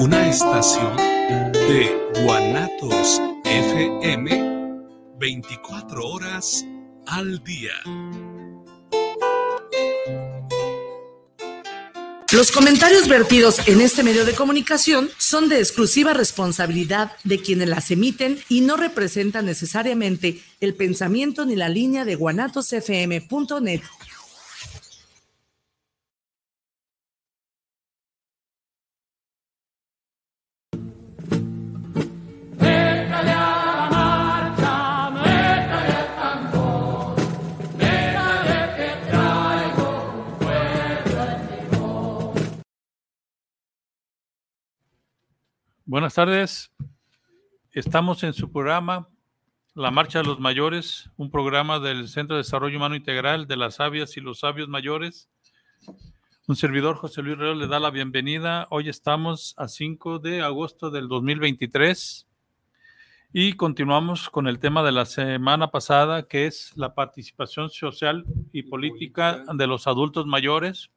una estación de Guanatos FM 24 horas al día. Los comentarios vertidos en este medio de comunicación son de exclusiva responsabilidad de quienes las emiten y no representan necesariamente el pensamiento ni la línea de guanatosfm.net. Buenas tardes. Estamos en su programa La Marcha de los Mayores, un programa del Centro de Desarrollo Humano Integral de las Sabias y los Sabios Mayores. Un servidor, José Luis Reo, le da la bienvenida. Hoy estamos a 5 de agosto del 2023 y continuamos con el tema de la semana pasada, que es la participación social y política de los adultos mayores.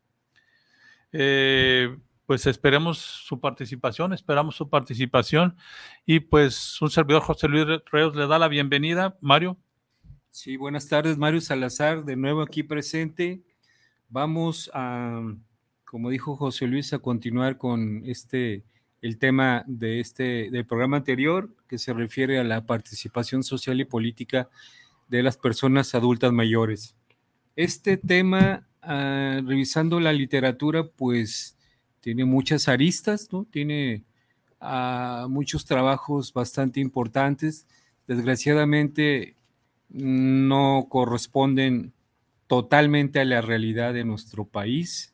Eh, pues esperemos su participación, esperamos su participación y pues un servidor José Luis Reos le da la bienvenida. Mario. Sí, buenas tardes, Mario Salazar, de nuevo aquí presente. Vamos a, como dijo José Luis, a continuar con este, el tema de este, del programa anterior, que se refiere a la participación social y política de las personas adultas mayores. Este tema, ah, revisando la literatura, pues tiene muchas aristas, ¿no? Tiene ah, muchos trabajos bastante importantes. Desgraciadamente no corresponden totalmente a la realidad de nuestro país.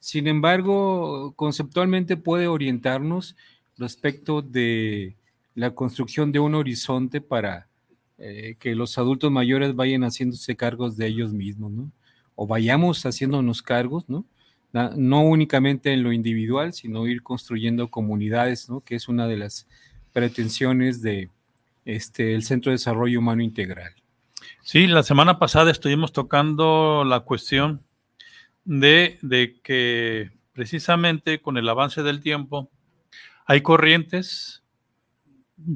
Sin embargo, conceptualmente puede orientarnos respecto de la construcción de un horizonte para eh, que los adultos mayores vayan haciéndose cargos de ellos mismos, ¿no? O vayamos haciéndonos cargos, ¿no? No únicamente en lo individual, sino ir construyendo comunidades, ¿no? que es una de las pretensiones de este, Centro de Desarrollo Humano Integral. Sí, la semana pasada estuvimos tocando la cuestión de, de que precisamente con el avance del tiempo hay corrientes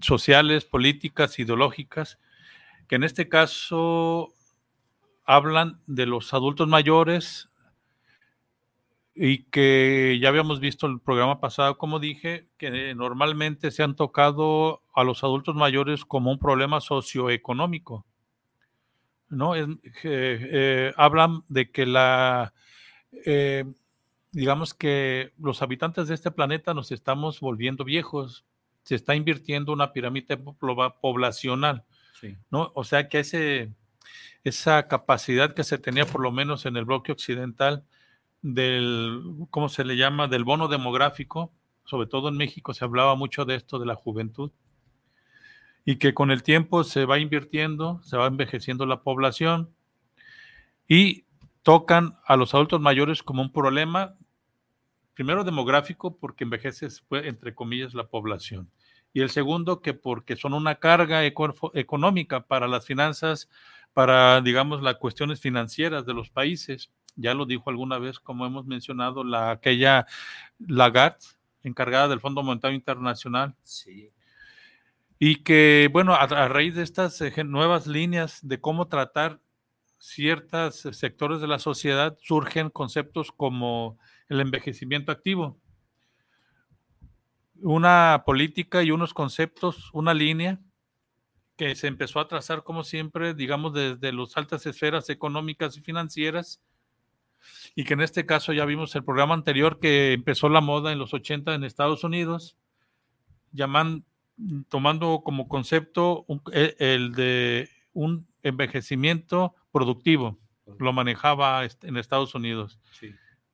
sociales, políticas, ideológicas, que en este caso hablan de los adultos mayores, y que ya habíamos visto el programa pasado, como dije, que normalmente se han tocado a los adultos mayores como un problema socioeconómico. ¿no? Eh, hablan de que la, eh, digamos que los habitantes de este planeta nos estamos volviendo viejos, se está invirtiendo una pirámide poblacional, ¿no? O sea que ese, esa capacidad que se tenía por lo menos en el bloque occidental, del, ¿cómo se le llama?, del bono demográfico, sobre todo en México se hablaba mucho de esto de la juventud, y que con el tiempo se va invirtiendo, se va envejeciendo la población y tocan a los adultos mayores como un problema, primero demográfico, porque envejece, entre comillas, la población. Y el segundo, que porque son una carga económica para las finanzas, para, digamos, las cuestiones financieras de los países ya lo dijo alguna vez, como hemos mencionado, la, aquella Lagarde, encargada del Fondo Monetario Internacional. Sí. Y que, bueno, a, raíz de estas eh, nuevas líneas de cómo tratar ciertos sectores de la sociedad, surgen conceptos como el envejecimiento activo. Una política y unos conceptos, una línea que se empezó a trazar, como siempre, digamos, desde las altas esferas económicas y financieras, y que en este caso ya vimos el programa anterior que empezó la moda en los 80 en Estados Unidos, llaman, tomando como concepto e, el de un envejecimiento productivo, lo manejaba en Estados Unidos.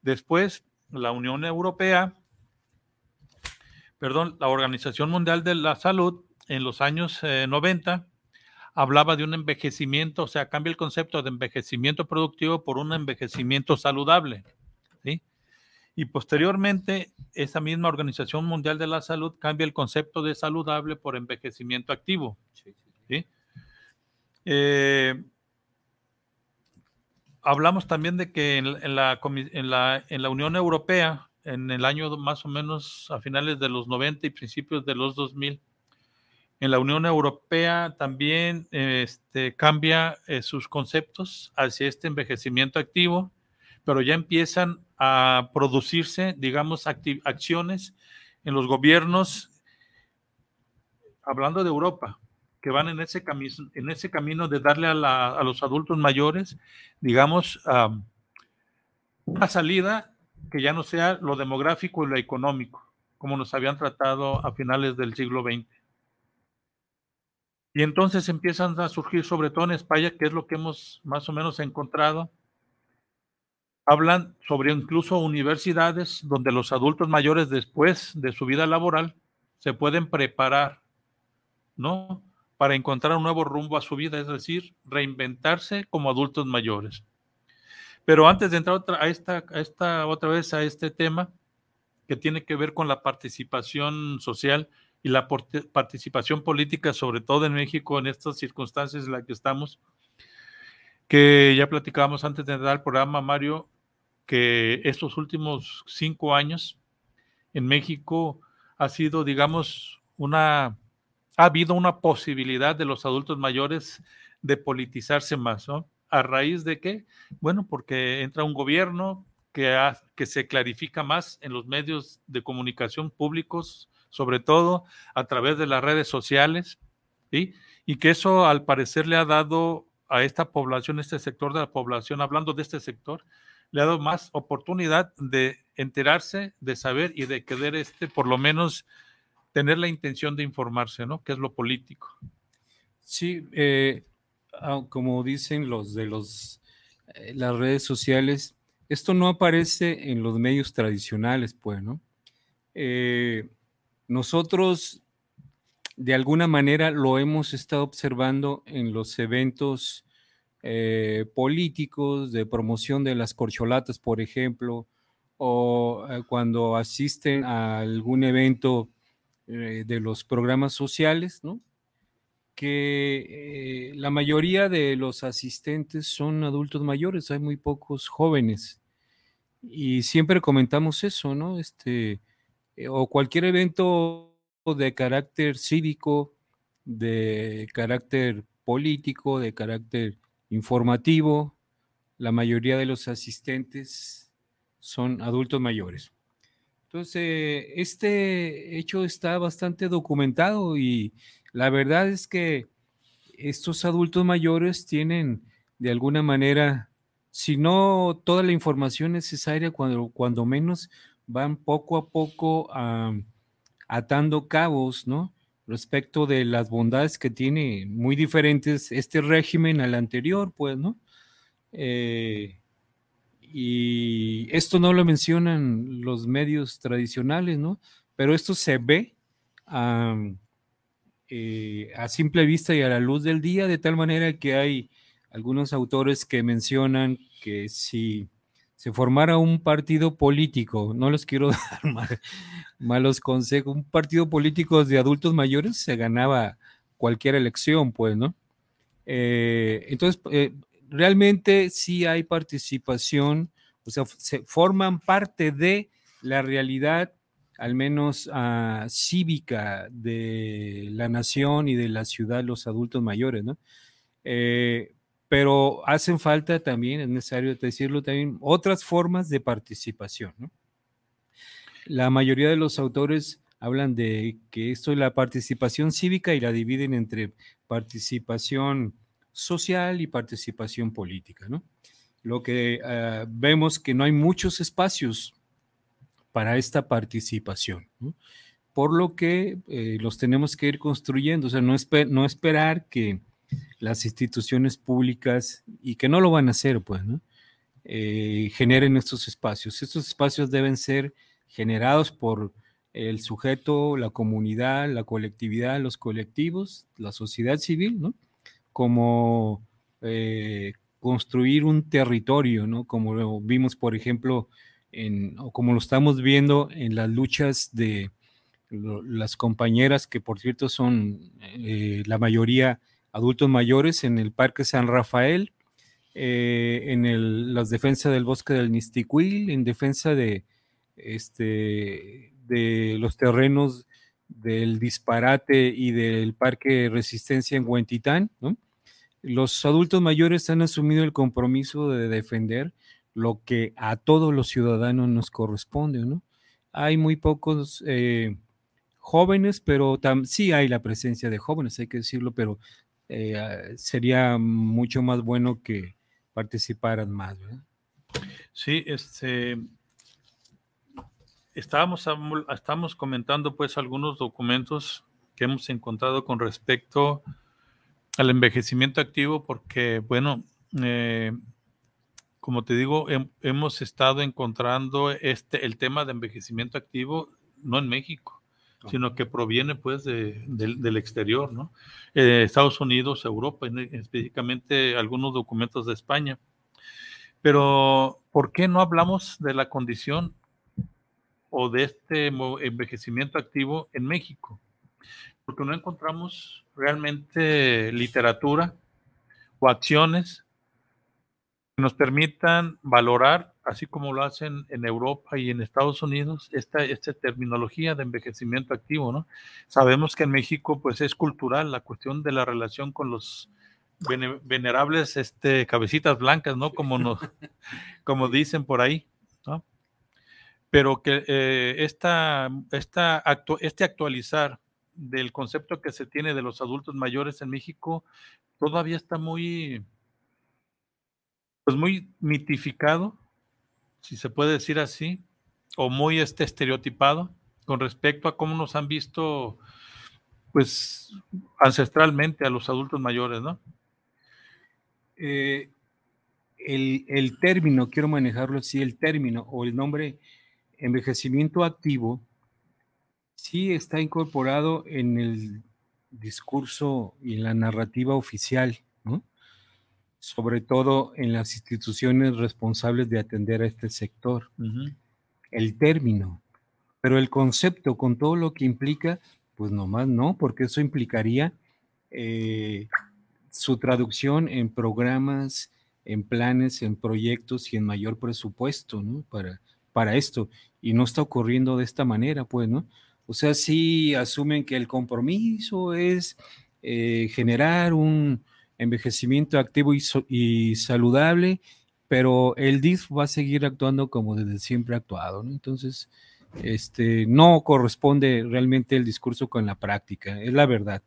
Después, la Unión Europea, perdón, la Organización Mundial de la Salud, en los años 90, eh, hablaba de un envejecimiento, o sea, cambia el concepto de envejecimiento productivo por un envejecimiento saludable. ¿sí? Y posteriormente, esa misma Organización Mundial de la Salud cambia el concepto de saludable por envejecimiento activo. ¿sí? Eh, hablamos también de que en, la, en, la, en la Unión Europea, en el año más o menos a finales de los 90 y principios de los 2000. En la Unión Europea también este, cambia eh, sus conceptos hacia este envejecimiento activo, pero ya empiezan a producirse, digamos, acciones en los gobiernos, hablando de Europa, que van en ese, camino, en ese camino de darle a, los adultos mayores, digamos, una salida que ya no sea lo demográfico y lo económico, como nos habían tratado a finales del siglo XX. Y entonces empiezan a surgir, sobre todo en España, que es lo que hemos más o menos encontrado, hablan sobre incluso universidades donde los adultos mayores después de su vida laboral se pueden preparar, ¿no? Para encontrar un nuevo rumbo a su vida, es decir, reinventarse como adultos mayores. Pero antes de entrar a esta, a esta otra vez a este tema que tiene que ver con la participación social, y la participación política, sobre todo en México, en estas circunstancias en las que estamos, que ya platicábamos antes de entrar al programa, Mario, que estos últimos cinco años en México ha sido, digamos, una, ha habido una posibilidad de los adultos mayores de politizarse más, ¿no? ¿A raíz de qué? Bueno, porque entra un gobierno que, que se clarifica más en los medios de comunicación públicos, sobre todo a través de las redes sociales, y que eso al parecer le ha dado a esta población, este sector de la población, hablando de este sector, le ha dado más oportunidad de enterarse, de saber y de querer este, por lo menos, tener la intención de informarse, ¿no? Que es lo político. Sí, eh, ah, como dicen los de los eh, las redes sociales, esto no aparece en los medios tradicionales, pues, ¿no? Eh, nosotros, de alguna manera, lo hemos estado observando en los eventos eh, políticos de promoción de las corcholatas, por ejemplo, o eh, cuando asisten a algún evento eh, de los programas sociales, ¿no? que la mayoría de los asistentes son adultos mayores, hay muy pocos jóvenes. Y siempre comentamos eso, ¿no? Este, eh, o cualquier evento de carácter cívico, de carácter político, de carácter informativo, la mayoría de los asistentes son adultos mayores. Entonces, este hecho está bastante documentado y la verdad es que estos adultos mayores tienen de alguna manera, si no toda la información necesaria, cuando, cuando menos van poco a poco atando cabos, ¿no? Respecto de las bondades que tiene muy diferentes este régimen al anterior, pues, ¿no? Eh, y esto no lo mencionan los medios tradicionales, ¿no? Pero esto se ve eh, a simple vista y a la luz del día, de tal manera que hay algunos autores que mencionan que si se formara un partido político, no les quiero dar malos consejos, un partido político de adultos mayores se ganaba cualquier elección, pues, ¿no? Eh, entonces, eh, realmente sí hay participación, o sea, se forman parte de la realidad, al menos ah, cívica de la nación y de la ciudad, los adultos mayores, ¿no? Eh, pero hacen falta también, es necesario decirlo también, otras formas de participación. La mayoría de los autores hablan de que esto es la participación cívica y la dividen entre participación social y participación política. Lo que ah, vemos que no hay muchos espacios para esta participación. Por lo que eh, los tenemos que ir construyendo, o sea, no, no esperar que las instituciones públicas y que no lo van a hacer, pues, ¿no? Eh, generen estos espacios. Estos espacios deben ser generados por el sujeto, la comunidad, la colectividad, los colectivos, la sociedad civil, ¿no? Como eh, construir un territorio, ¿no? Como lo vimos, por ejemplo, en, o como lo estamos viendo en las luchas de las compañeras, que por cierto son eh, la mayoría adultos mayores en el Parque San Rafael, eh, en las defensas del bosque del Nistiquil, en defensa de este, de los terrenos del disparate y del parque Resistencia en Huentitán, Los adultos mayores han asumido el compromiso de defender lo que a todos los ciudadanos nos corresponde, ¿no? Hay muy pocos eh, jóvenes, pero sí hay la presencia de jóvenes, hay que decirlo, pero eh, ah, sería mucho más bueno que participaran más, ¿verdad? Sí, este, estábamos, estamos comentando pues algunos documentos que hemos encontrado con respecto al envejecimiento activo, porque bueno, eh, como te digo, hemos estado encontrando este, el tema de envejecimiento activo, no en México, sino que proviene pues del exterior, ¿no? Eh, Estados Unidos, Europa, específicamente algunos documentos de España. Pero, ¿por qué no hablamos de la condición o de este envejecimiento activo en México? Porque no encontramos realmente literatura o acciones nos permitan valorar, así como lo hacen en Europa y en Estados Unidos, esta, esta terminología de envejecimiento activo, ¿no? Sabemos que en México, pues, es cultural la cuestión de la relación con los venerables este, cabecitas blancas, ¿no? Como, nos, como dicen por ahí, ¿no? Pero que eh, esta, esta este actualizar del concepto que se tiene de los adultos mayores en México todavía está muy pues muy mitificado, si se puede decir así, o muy este, estereotipado con respecto a cómo nos han visto, pues, ancestralmente a los adultos mayores, ¿no? Eh, el, el, término, quiero manejarlo así, el término o el nombre envejecimiento activo, sí está incorporado en el discurso y en la narrativa oficial sobre todo en las instituciones responsables de atender a este sector. El término, pero el concepto con todo lo que implica, pues nomás no, porque eso implicaría eh, su traducción en programas, en planes, en proyectos y en mayor presupuesto, ¿no? Para, para esto. Y no está ocurriendo de esta manera, pues, ¿no? O sea, sí asumen que el compromiso es eh, generar un, envejecimiento activo y, saludable, pero el DIF va a seguir actuando como desde siempre ha actuado. Entonces, este, no corresponde realmente el discurso con la práctica, es la verdad,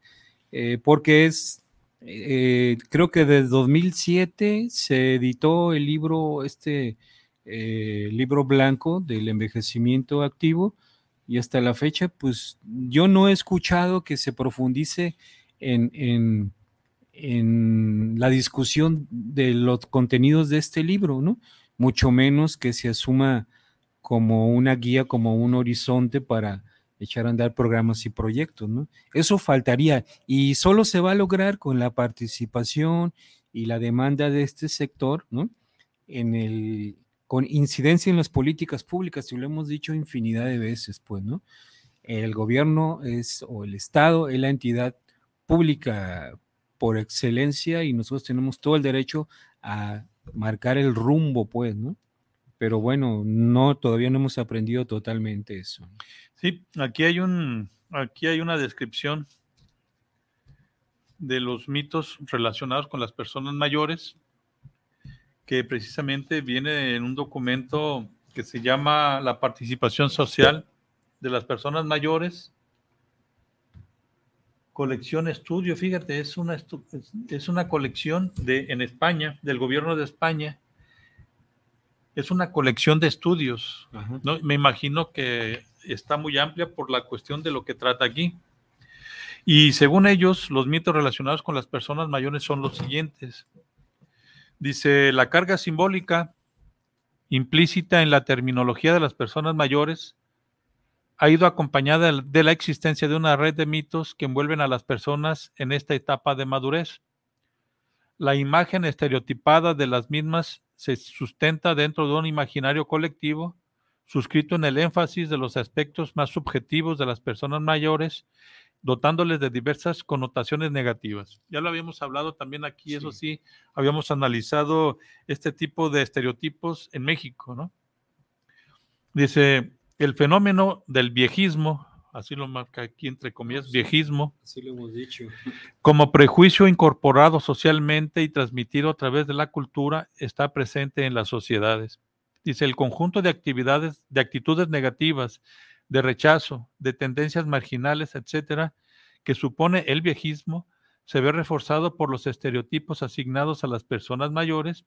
eh, porque es, eh, creo que desde 2007 se editó el libro, este eh, libro blanco del envejecimiento activo, y hasta la fecha, pues yo no he escuchado que se profundice en la discusión de los contenidos de este libro, ¿no? Mucho menos que se asuma como una guía, como un horizonte para echar a andar programas y proyectos, ¿no? Eso faltaría y solo se va a lograr con la participación y la demanda de este sector, ¿no? En el, con incidencia en las políticas públicas, y lo hemos dicho infinidad de veces, pues, ¿no? El gobierno es, o el Estado es la entidad pública por excelencia y nosotros tenemos todo el derecho a marcar el rumbo, pues, ¿no? Pero bueno, no, todavía no hemos aprendido totalmente eso. Sí, aquí hay un, aquí hay una descripción de los mitos relacionados con las personas mayores, que precisamente viene en un documento que se llama La participación social de las personas mayores colección estudio, fíjate, es una, es una colección de, en España, del gobierno de España, es una colección de estudios. ¿no? Me imagino que está muy amplia por la cuestión de lo que trata aquí. Y según ellos, los mitos relacionados con las personas mayores son los siguientes. Dice, la carga simbólica implícita en la terminología de las personas mayores ha ido acompañada de la existencia de una red de mitos que envuelven a las personas en esta etapa de madurez. La imagen estereotipada de las mismas se sustenta dentro de un imaginario colectivo, suscrito en el énfasis de los aspectos más subjetivos de las personas mayores, dotándoles de diversas connotaciones negativas. Ya lo habíamos hablado también aquí, eso sí, habíamos analizado este tipo de estereotipos en México, ¿no? Dice, el fenómeno del viejismo, así lo marca aquí entre comillas, viejismo, Así lo hemos dicho. como prejuicio incorporado socialmente y transmitido a través de la cultura, está presente en las sociedades. Dice, el conjunto de actividades, de actitudes negativas, de rechazo, de tendencias marginales, etcétera, que supone el viejismo, se ve reforzado por los estereotipos asignados a las personas mayores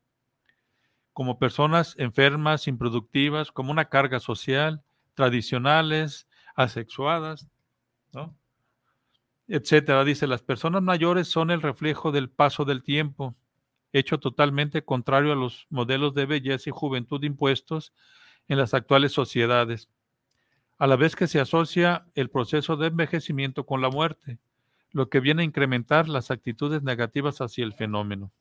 como personas enfermas, improductivas, como una carga social, tradicionales, asexuadas, etcétera. Dice, las personas mayores son el reflejo del paso del tiempo, hecho totalmente contrario a los modelos de belleza y juventud impuestos en las actuales sociedades, a la vez que se asocia el proceso de envejecimiento con la muerte, lo que viene a incrementar las actitudes negativas hacia el fenómeno.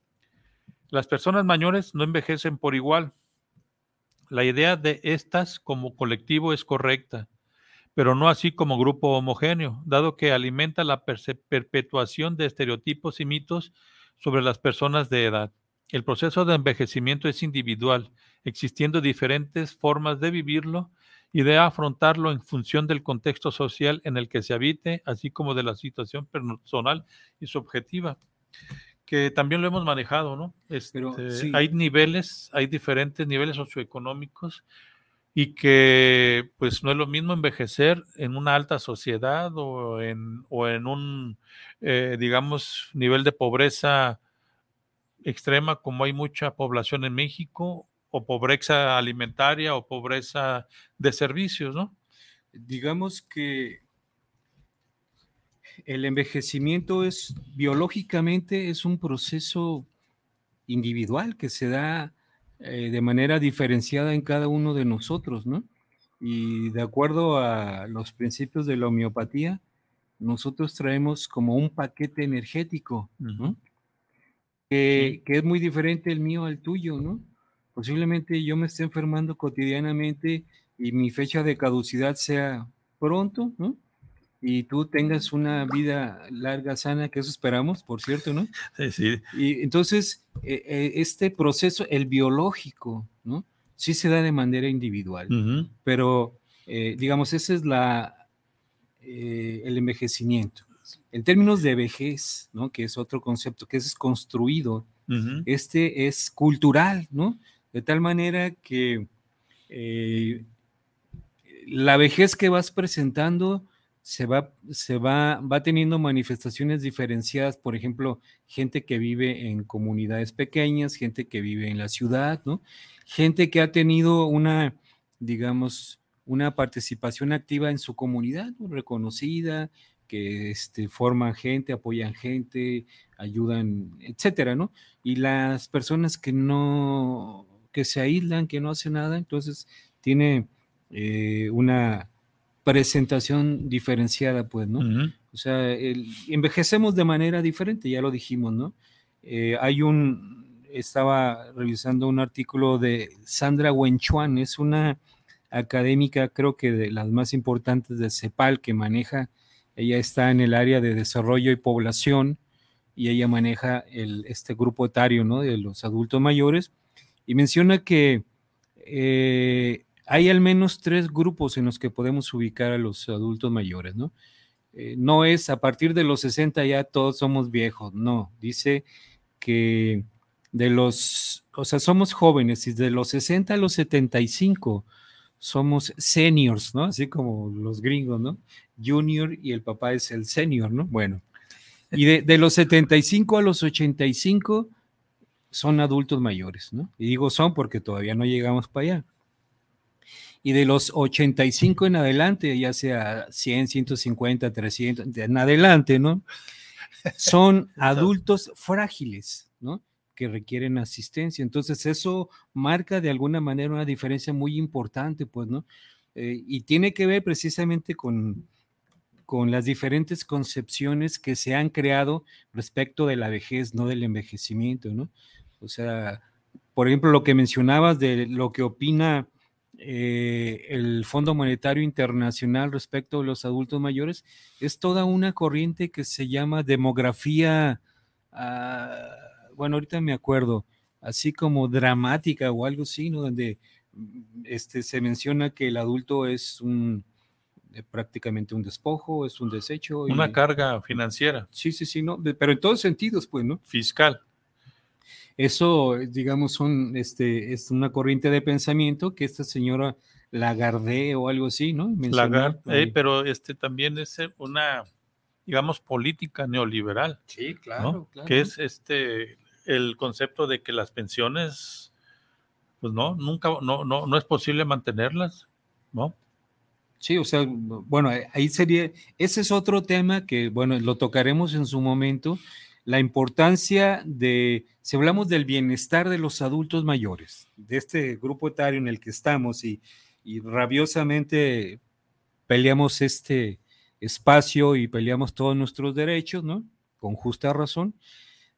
Las personas mayores no envejecen por igual. La idea de estas como colectivo es correcta, pero no así como grupo homogéneo, dado que alimenta la perpetuación de estereotipos y mitos sobre las personas de edad. El proceso de envejecimiento es individual, existiendo diferentes formas de vivirlo y de afrontarlo en función del contexto social en el que se habite, así como de la situación personal y subjetiva, que también lo hemos manejado, ¿no? Este, sí. Hay niveles, hay diferentes niveles socioeconómicos y que pues no es lo mismo envejecer en una alta sociedad o en, o en un, eh, digamos, nivel de pobreza extrema como hay mucha población en México o pobreza alimentaria o pobreza de servicios, ¿no? Digamos que el envejecimiento es biológicamente es un proceso individual que se da eh, de manera diferenciada en cada uno de nosotros, ¿no? Y de acuerdo a los principios de la homeopatía, nosotros traemos como un paquete energético, ¿no? que, que es muy diferente el mío al tuyo, ¿no? Posiblemente yo me esté enfermando cotidianamente y mi fecha de caducidad sea pronto, ¿no? Y tú tengas una vida larga, sana, que eso esperamos, por cierto, ¿no? Sí, sí. Y entonces, eh, eh, este proceso, el biológico, ¿no? Sí se da de manera individual, uh -huh. pero eh, digamos, ese es la, eh, el envejecimiento. En términos de vejez, ¿no? Que es otro concepto, que es construido, uh -huh. este es cultural, ¿no? De tal manera que la vejez que vas presentando se va, se va, va teniendo manifestaciones diferenciadas, por ejemplo, gente que vive en comunidades pequeñas, gente que vive en la ciudad, ¿no? Gente que ha tenido una, digamos, una participación activa en su comunidad, ¿no? reconocida, que este, forman gente, apoyan gente, ayudan, etcétera, ¿no? Y las personas que no, que se aíslan, que no hacen nada, entonces tiene eh, una presentación diferenciada, pues, ¿no? Uh -huh. O sea, el, envejecemos de manera diferente, ya lo dijimos, ¿no? Eh, hay un, estaba revisando un artículo de Sandra Wenchuan, es una académica, creo que de las más importantes de CEPAL, que maneja, ella está en el área de desarrollo y población, y ella maneja el, este grupo etario, ¿no? De los adultos mayores, y menciona que eh, hay al menos tres grupos en los que podemos ubicar a los adultos mayores, ¿no? Eh, no es a partir de los 60 ya todos somos viejos, no, dice que de los, o sea, somos jóvenes y de los 60 a los 75 somos seniors, ¿no? Así como los gringos, ¿no? Junior y el papá es el senior, ¿no? Bueno, y de, de los 75 a los 85 son adultos mayores, ¿no? Y digo son porque todavía no llegamos para allá y de los 85 en adelante, ya sea 100, 150, 300, en adelante, ¿no? Son adultos frágiles, ¿no? Que requieren asistencia. Entonces, eso marca de alguna manera una diferencia muy importante, pues, ¿no? Eh, y tiene que ver precisamente con, con las diferentes concepciones que se han creado respecto de la vejez, no del envejecimiento, ¿no? O sea, por ejemplo, lo que mencionabas de lo que opina eh, el Fondo Monetario Internacional respecto a los adultos mayores, es toda una corriente que se llama demografía, uh, bueno, ahorita me acuerdo, así como dramática o algo así, ¿no? Donde este, se menciona que el adulto es un eh, prácticamente un despojo, es un desecho. Una carga financiera. Sí, sí, sí, no, pero en todos sentidos, pues, ¿no? Fiscal. Eso, digamos, son, este, es una corriente de pensamiento que esta señora Lagarde o algo así, ¿no? Lagarde, eh, pero este también es una, digamos, política neoliberal. Sí, claro, claro. Que es este el concepto de que las pensiones, pues no, nunca, no, no, no es posible mantenerlas, ¿no? Sí, o sea, bueno, ahí sería, ese es otro tema que, bueno, lo tocaremos en su momento, la importancia de, si hablamos del bienestar de los adultos mayores, de este grupo etario en el que estamos y, y rabiosamente peleamos este espacio y peleamos todos nuestros derechos, ¿no? Con justa razón.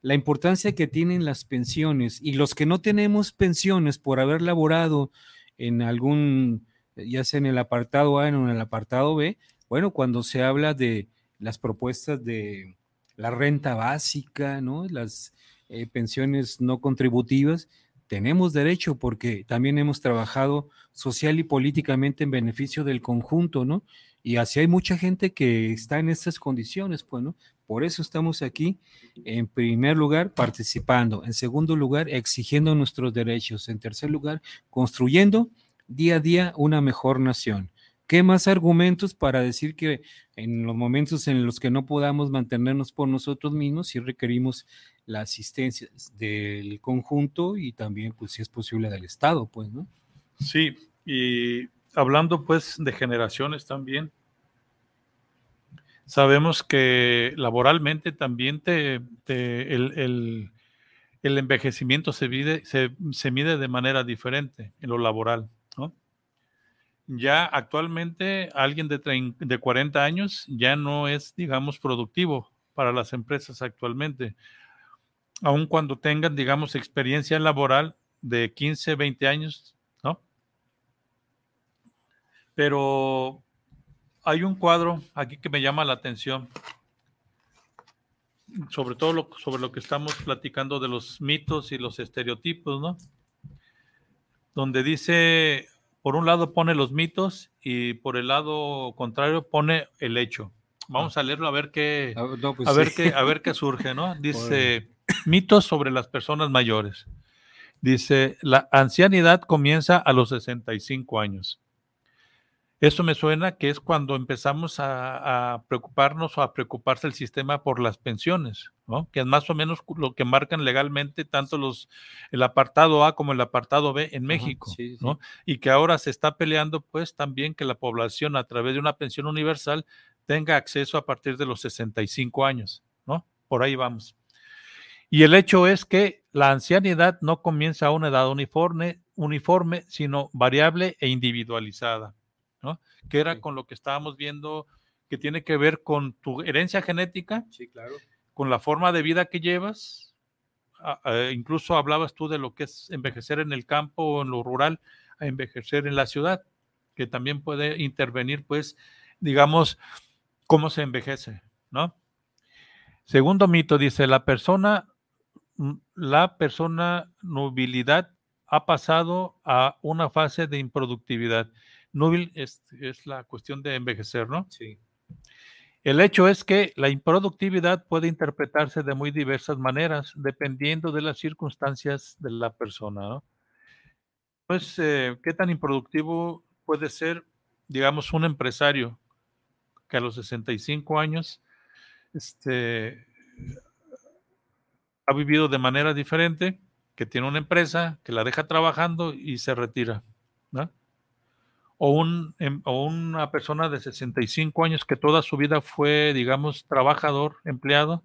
La importancia que tienen las pensiones y los que no tenemos pensiones por haber laborado en algún, ya sea en el apartado A o en el apartado B, bueno, cuando se habla de las propuestas de la renta básica, ¿no? Las eh, pensiones no contributivas, tenemos derecho porque también hemos trabajado social y políticamente en beneficio del conjunto, ¿no? Y así hay mucha gente que está en estas condiciones, pues, ¿no? Por eso estamos aquí, en primer lugar, participando, en segundo lugar, exigiendo nuestros derechos, en tercer lugar, construyendo día a día una mejor nación. ¿Qué más argumentos para decir que en los momentos en los que no podamos mantenernos por nosotros mismos, si requerimos la asistencia del conjunto y también, pues, si es posible, del Estado, pues, ¿no? Sí, y hablando, pues, de generaciones también, sabemos que laboralmente también te, el, envejecimiento se, mide, se, mide de manera diferente en lo laboral, ¿no? Ya actualmente alguien de, de 40 años ya no es, digamos, productivo para las empresas actualmente aun cuando tengan, digamos, experiencia laboral de 15, 20 años, ¿no? Pero hay un cuadro aquí que me llama la atención, sobre todo lo, sobre lo que estamos platicando de los mitos y los estereotipos, ¿no? Donde dice, por un lado pone los mitos y por el lado contrario pone el hecho. Vamos a leerlo a ver qué, ah, pues a, ver qué a ver qué surge, ¿no? Dice, Mitos sobre las personas mayores. Dice, la ancianidad comienza a los 65 años. Eso me suena que es cuando empezamos a, preocuparnos o a preocuparse el sistema por las pensiones, ¿no? que es más o menos lo que marcan legalmente tanto los, el apartado A como el apartado B en México, ¿no? y que ahora se está peleando pues también que la población a través de una pensión universal tenga acceso a partir de los 65 años, ¿no? Por ahí vamos. Y el hecho es que la ancianidad no comienza a una edad uniforme, uniforme sino variable e individualizada, ¿no? Que era con lo que estábamos viendo que tiene que ver con tu herencia genética, sí, claro. con la forma de vida que llevas. incluso hablabas tú de lo que es envejecer en el campo o en lo rural, a envejecer en la ciudad, que también puede intervenir, pues, digamos, cómo se envejece, ¿no? Segundo mito dice, la persona la persona nubilidad ha pasado a una fase de improductividad. Núbil es, la cuestión de envejecer, ¿no? Sí. El hecho es que la improductividad puede interpretarse de muy diversas maneras, dependiendo de las circunstancias de la persona, ¿no? Pues, eh, ¿qué tan improductivo puede ser, digamos, un empresario que a los 65 años este, ha vivido de manera diferente, que tiene una empresa, que la deja trabajando y se retira. O, un, em, o una persona de 65 años que toda su vida fue, digamos, trabajador, empleado,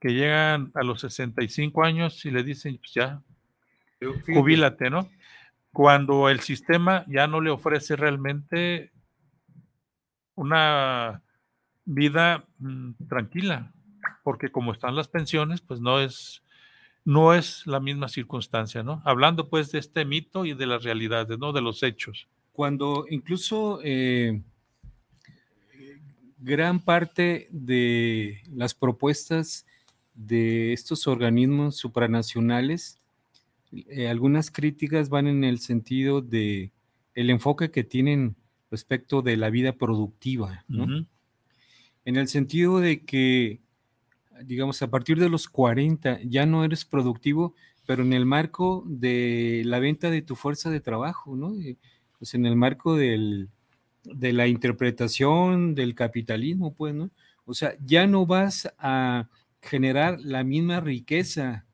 que llegan a los 65 años y le dicen, pues ya, jubílate, ¿no? Cuando el sistema ya no le ofrece realmente una vida mm, tranquila, porque como están las pensiones, pues no es, no es la misma circunstancia, ¿no? Hablando pues de este mito y de las realidades, ¿no? De los hechos. Cuando incluso eh, gran parte de las propuestas de estos organismos supranacionales eh, algunas críticas van en el sentido de el enfoque que tienen respecto de la vida productiva, ¿no? En el sentido de que, digamos, a partir de los 40 ya no eres productivo, pero en el marco de la venta de tu fuerza de trabajo, ¿no? Pues en el marco del, de la interpretación del capitalismo, pues, ¿no? O sea, ya no vas a generar la misma riqueza,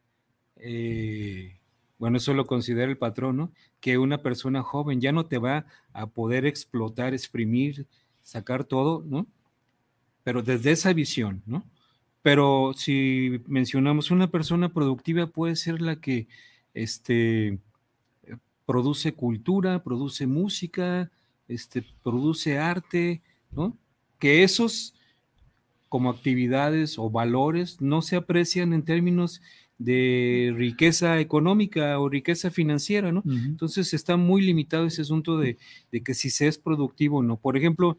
eh, bueno, eso lo considera el patrón, ¿no? Que una persona joven ya no te va a poder explotar, exprimir, sacar todo, ¿no? Pero desde esa visión, ¿no? Pero si mencionamos una persona productiva puede ser la que, este, produce cultura, produce música, este, produce arte, ¿no? Que esos como actividades o valores no se aprecian en términos de riqueza económica o riqueza financiera, ¿no? Entonces está muy limitado ese asunto de, que si se es productivo o no. Por ejemplo,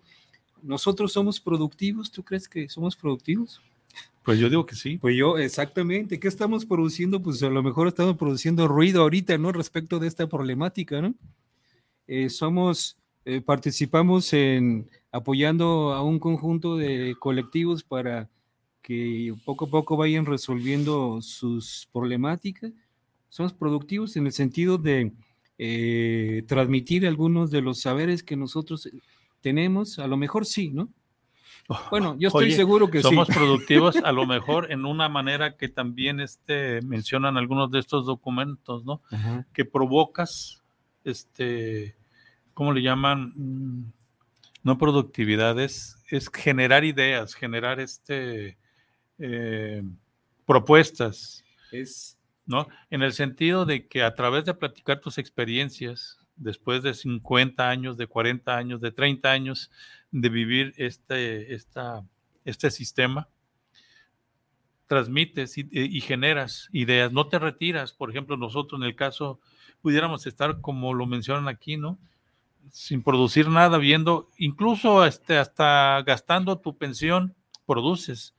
nosotros somos productivos, ¿tú crees que somos productivos? Pues yo digo que sí. Pues yo, exactamente. ¿Qué estamos produciendo? Pues a lo mejor estamos produciendo ruido ahorita, ¿no? Respecto de esta problemática, ¿no? Eh, somos, eh, participamos en apoyando a un conjunto de colectivos para que poco a poco vayan resolviendo sus problemáticas. Somos productivos en el sentido de eh, transmitir algunos de los saberes que nosotros tenemos. A lo mejor sí, ¿no? Bueno, yo estoy seguro que somos productivos a lo mejor en una manera que también este, mencionan algunos de estos documentos, ¿no? Que provocas, este, ¿cómo le llaman? Mm, no productividad, es, generar ideas, generar este, eh, propuestas. Es, ¿no? En el sentido de que a través de platicar tus experiencias, después de 50 años, de 40 años, de 30 años, de vivir este, esta, este sistema, transmites y, generas ideas, no te retiras. Por ejemplo, nosotros en el caso pudiéramos estar, como lo mencionan aquí, ¿no? Sin producir nada, viendo, incluso este, hasta gastando tu pensión, produces.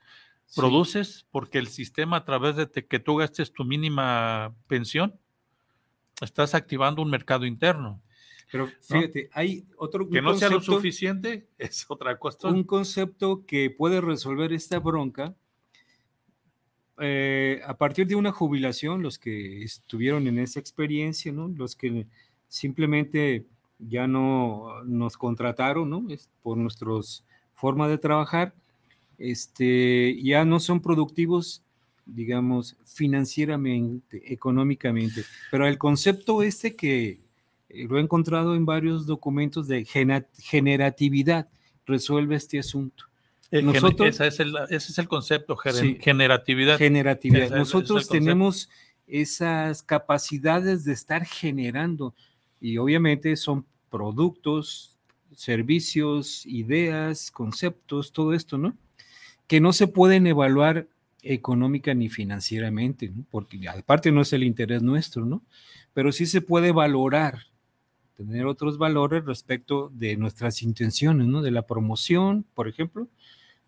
Produces porque el sistema a través de que tú gastes tu mínima pensión, estás activando un mercado interno. Pero fíjate, hay otro que no sea lo suficiente es otra cuestión. Un concepto que puede resolver esta bronca eh, a partir de una jubilación, los que estuvieron en esa experiencia, ¿no? Los que simplemente ya no nos contrataron, ¿no? Es por nuestra forma de trabajar, este, ya no son productivos, digamos, financieramente, económicamente. Pero el concepto este que eh, lo he encontrado en varios documentos de generatividad, resuelve este asunto. Nosotros, ese, es el, ese es el concepto, generatividad. Generatividad. Nosotros tenemos esas capacidades de estar generando y obviamente son productos, servicios, ideas, conceptos, todo esto, ¿no? Que no se pueden evaluar económica ni financieramente, ¿no? porque aparte no es el interés nuestro, ¿no? Pero sí se puede valorar tener otros valores respecto de nuestras intenciones, ¿no? De la promoción, por ejemplo,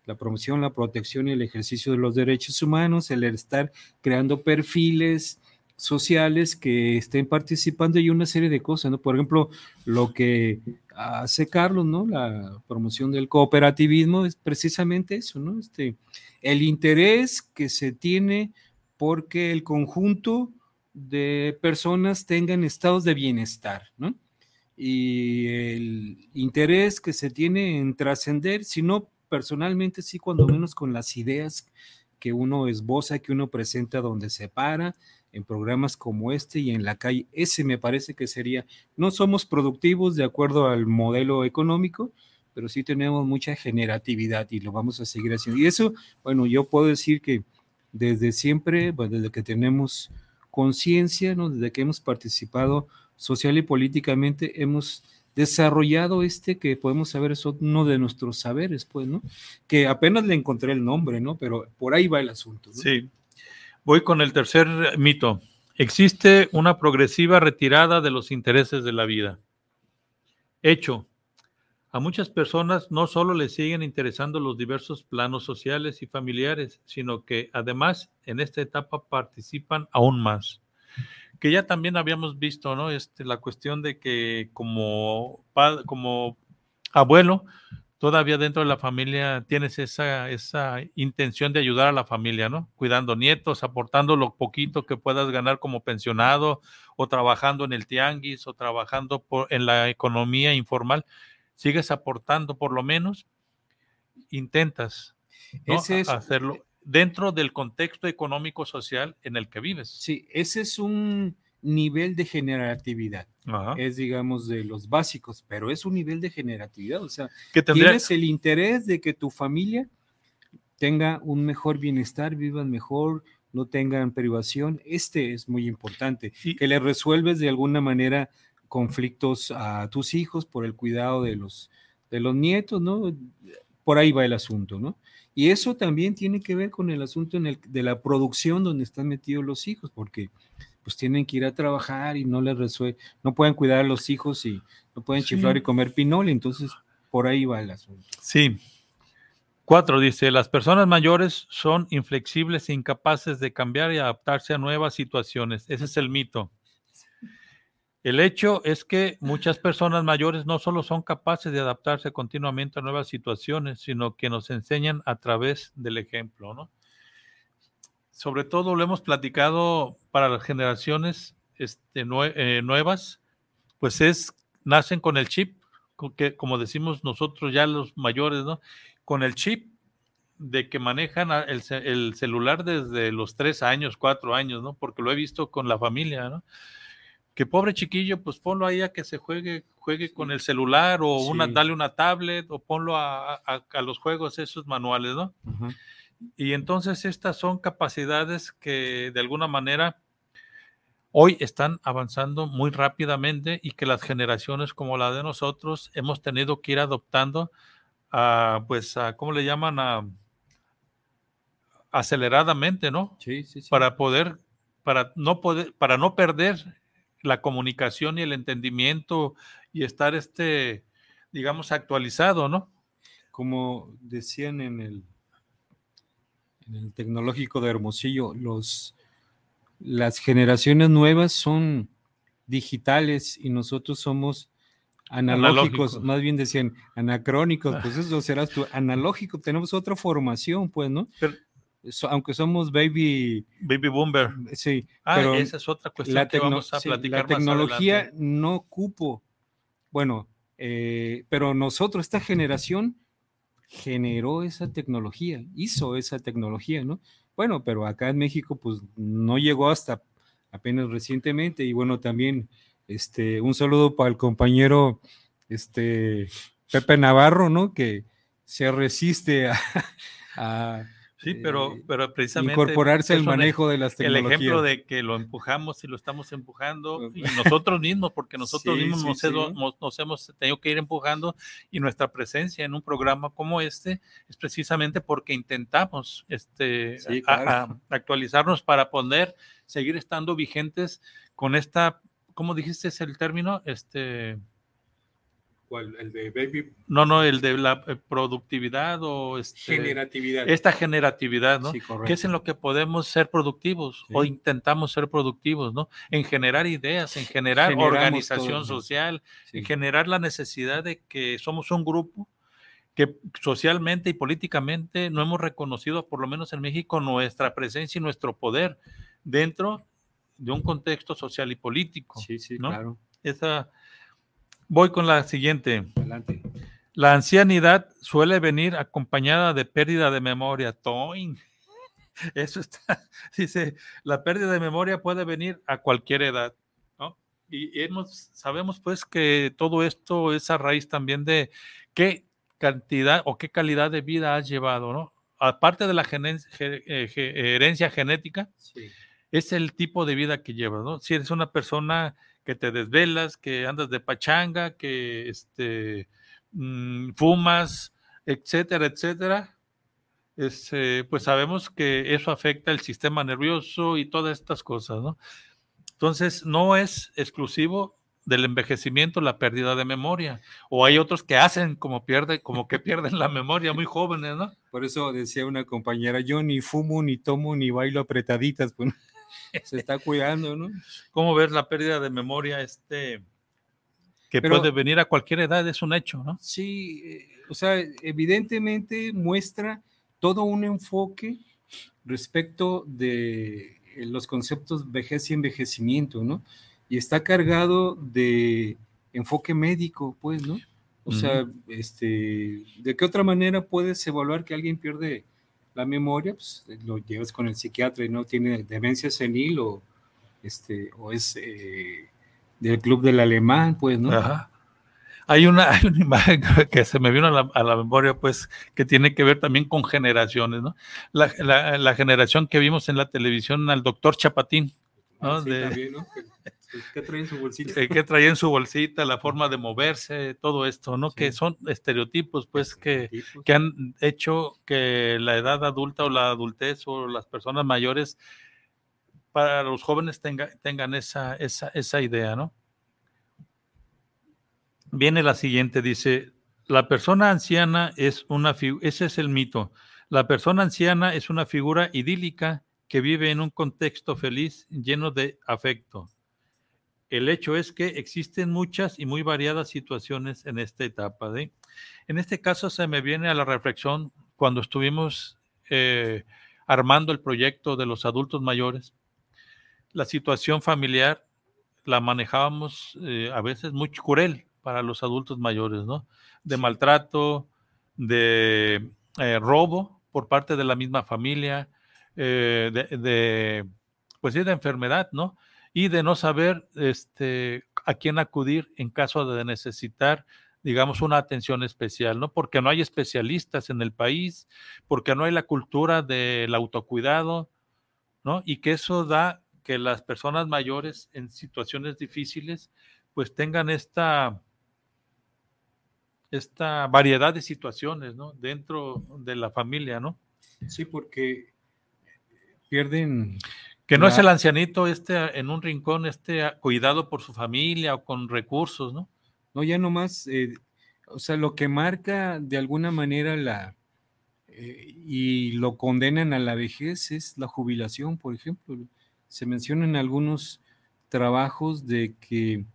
la promoción, la protección y el ejercicio de los derechos humanos, el estar creando perfiles sociales que estén participando y una serie de cosas, ¿no? Por ejemplo, lo que hace Carlos, ¿no? La promoción del cooperativismo es precisamente eso, ¿no? Este, el interés que se tiene porque el conjunto de personas tengan estados de bienestar, ¿no? y el interés que se tiene en trascender, si no personalmente, sí, cuando menos con las ideas que uno esboza, que uno presenta donde se para, en programas como este y en la calle. Ese me parece que sería, no somos productivos de acuerdo al modelo económico, pero sí tenemos mucha generatividad y lo vamos a seguir haciendo. Y eso, bueno, yo puedo decir que desde siempre, desde que tenemos conciencia, ¿no? desde que hemos participado social y políticamente hemos desarrollado este que podemos saber es uno de nuestros saberes, pues, ¿no? Que apenas le encontré el nombre, ¿no? Pero por ahí va el asunto. Sí. Voy con el tercer mito. Existe una progresiva retirada de los intereses de la vida. Hecho. A muchas personas no solo les siguen interesando los diversos planos sociales y familiares, sino que además en esta etapa participan aún más que ya también habíamos visto, ¿no? Este, la cuestión de que como, como abuelo, todavía dentro de la familia tienes esa, esa intención de ayudar a la familia, ¿no? Cuidando nietos, aportando lo poquito que puedas ganar como pensionado o trabajando en el tianguis o trabajando por, en la economía informal, sigues aportando por lo menos, intentas ese es, hacerlo dentro del contexto económico social en el que vives. Sí, ese es un nivel de generatividad. Es, digamos, de los básicos, pero es un nivel de generatividad. O sea, que tienes el interés de que tu familia tenga un mejor bienestar, vivan mejor, no tengan privación. Este es muy importante. Que le resuelves de alguna manera conflictos a tus hijos por el cuidado de los, de los nietos, ¿no? Por ahí va el asunto, ¿no? Y eso también tiene que ver con el asunto en el, de la producción donde están metidos los hijos, porque pues tienen que ir a trabajar y no les resuelve, no pueden cuidar a los hijos y no pueden chiflar y comer pinol, entonces por ahí va el asunto. Sí. Cuatro, dice, las personas mayores son inflexibles e incapaces de cambiar y adaptarse a nuevas situaciones. Ese es el mito. El hecho es que muchas personas mayores no solo son capaces de adaptarse continuamente a nuevas situaciones, sino que nos enseñan a través del ejemplo, ¿no? Sobre todo lo hemos platicado para las generaciones este, eh, nuevas, pues es, nacen con el chip, como decimos nosotros ya los mayores, ¿no? Con el chip de que manejan el, el celular desde los tres años, cuatro años, ¿no? Porque lo he visto con la familia, ¿no? Que pobre chiquillo, pues ponlo ahí a que se juegue, juegue con el celular o una, dale una tablet o ponlo a, los juegos esos manuales, ¿no? Y entonces estas son capacidades que de alguna manera hoy están avanzando muy rápidamente y que las generaciones como la de nosotros hemos tenido que ir adoptando a, pues, a, ¿cómo le llaman? A, aceleradamente, ¿no? Sí, sí, sí. Para poder, para no poder, para no perder la comunicación y el entendimiento y estar, este, digamos, actualizado, ¿no? Como decían en el, en el tecnológico de Hermosillo, los, las generaciones nuevas son digitales y nosotros somos analógicos, más bien decían anacrónicos, pues eso serás tú, analógico, tenemos otra formación, pues, ¿no? Aunque somos baby baby boomer. Sí, ah, pero esa es otra cuestión que vamos a platicar La tecnología no cupo. Bueno, eh, pero nosotros, esta generación, generó esa tecnología, hizo esa tecnología, ¿no? Bueno, pero acá en México, pues no llegó hasta apenas recientemente. Y bueno, también este, un saludo para el compañero este, Pepe Navarro, ¿no? Que se resiste a Sí, pero, eh, pero precisamente. Incorporarse al manejo de las tecnologías. El ejemplo de que lo empujamos y lo estamos empujando, y nosotros mismos, porque nosotros mismos nos, hemos tenido que ir empujando, y nuestra presencia en un programa como este es precisamente porque intentamos este, actualizarnos para poder seguir estando vigentes con esta, ¿cómo dijiste es el término? Este ¿El de Baby? No, no, el de la eh, productividad o este, generatividad. Esta generatividad, ¿no? Sí, que es en lo que podemos ser productivos o intentamos ser productivos, ¿no? En generar ideas, en generar organización social, en generar la necesidad de que somos un grupo que socialmente y políticamente no hemos reconocido, por lo menos en México, nuestra presencia y nuestro poder dentro de un contexto social y político. Sí, sí, ¿no? claro. Esa Voy con la siguiente. La ancianidad suele venir acompañada de pérdida de memoria. Toing. Eso está, dice, la pérdida de memoria puede venir a cualquier edad, ¿no? Y hemos, sabemos pues que todo esto es a raíz también de qué cantidad o qué calidad de vida has llevado, ¿no? Aparte de la eh, herencia genética, es el tipo de vida que llevas, ¿no? Si eres una persona que te desvelas, que andas de pachanga, que este, mm, fumas, etcétera, etcétera, este, pues sabemos que eso afecta el sistema nervioso y todas estas cosas, ¿no? Entonces, no es exclusivo del envejecimiento la pérdida de memoria. O hay otros que hacen como pierde, como que pierden la memoria muy jóvenes, ¿no? Por eso decía una compañera, yo ni fumo, ni tomo, ni bailo apretaditas. Pues. se está cuidando, ¿no? ¿Cómo ver la pérdida de memoria este que puede venir a cualquier edad? Es un hecho, ¿no? Sí, eh, o sea, evidentemente muestra todo un enfoque respecto de los conceptos vejez y envejecimiento, ¿no? Y está cargado de enfoque médico, pues, ¿no? O sea, este, ¿de qué otra manera puedes evaluar que alguien pierde la memoria? Pues lo llevas con el psiquiatra y no tiene demencia senil o, este, o es eh, del club del alemán, pues, ¿no? Ajá. Hay una, imagen que se me vino a la, memoria, pues, que tiene que ver también con generaciones, ¿no? La, generación que vimos en la televisión al doctor Chapatín, ¿no? Ah, sí, también, ¿no? ¿Qué trae en su bolsita? ¿Qué trae en su bolsita? La forma de moverse, todo esto, ¿no? Que son estereotipos, pues, Que, que han hecho que la edad adulta o la adultez o las personas mayores para los jóvenes tengan esa, esa, esa idea, ¿no? Viene la siguiente, dice, la persona anciana es una figura, ese es el mito, la persona anciana es una figura idílica que vive en un contexto feliz lleno de afecto. El hecho es que existen muchas y muy variadas situaciones en esta etapa. En este caso se me viene a la reflexión cuando estuvimos eh, armando el proyecto de los adultos mayores. La situación familiar la manejábamos eh, a veces muy cruel para los adultos mayores, ¿no? De maltrato, de eh, robo por parte de la misma familia, de, de, pues sí, de enfermedad, ¿no? Y de no saber este, a quién acudir en caso de necesitar digamos, una atención especial, ¿no? Porque no hay especialistas en el país, porque no hay la cultura del autocuidado, ¿no? Y que eso da que las personas mayores en situaciones difíciles, pues tengan esta, esta variedad de situaciones, ¿no? Dentro de la familia, ¿no? Sí, porque pierden que no es el ancianito este en un rincón, este cuidado por su familia o con recursos, ¿no? No, ya nomás, eh, o sea, lo que marca de alguna manera la, eh, y lo condenan a la vejez es la jubilación, por ejemplo. Se mencionan algunos trabajos de que